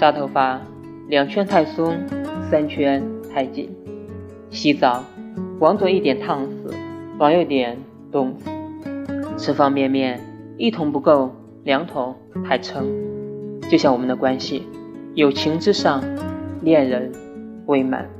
扎头发两圈太松三圈太紧。洗澡往左一点烫死往右点冻死。吃方便面一桶不够两桶太撑。就像我们的关系友情之上恋人未满。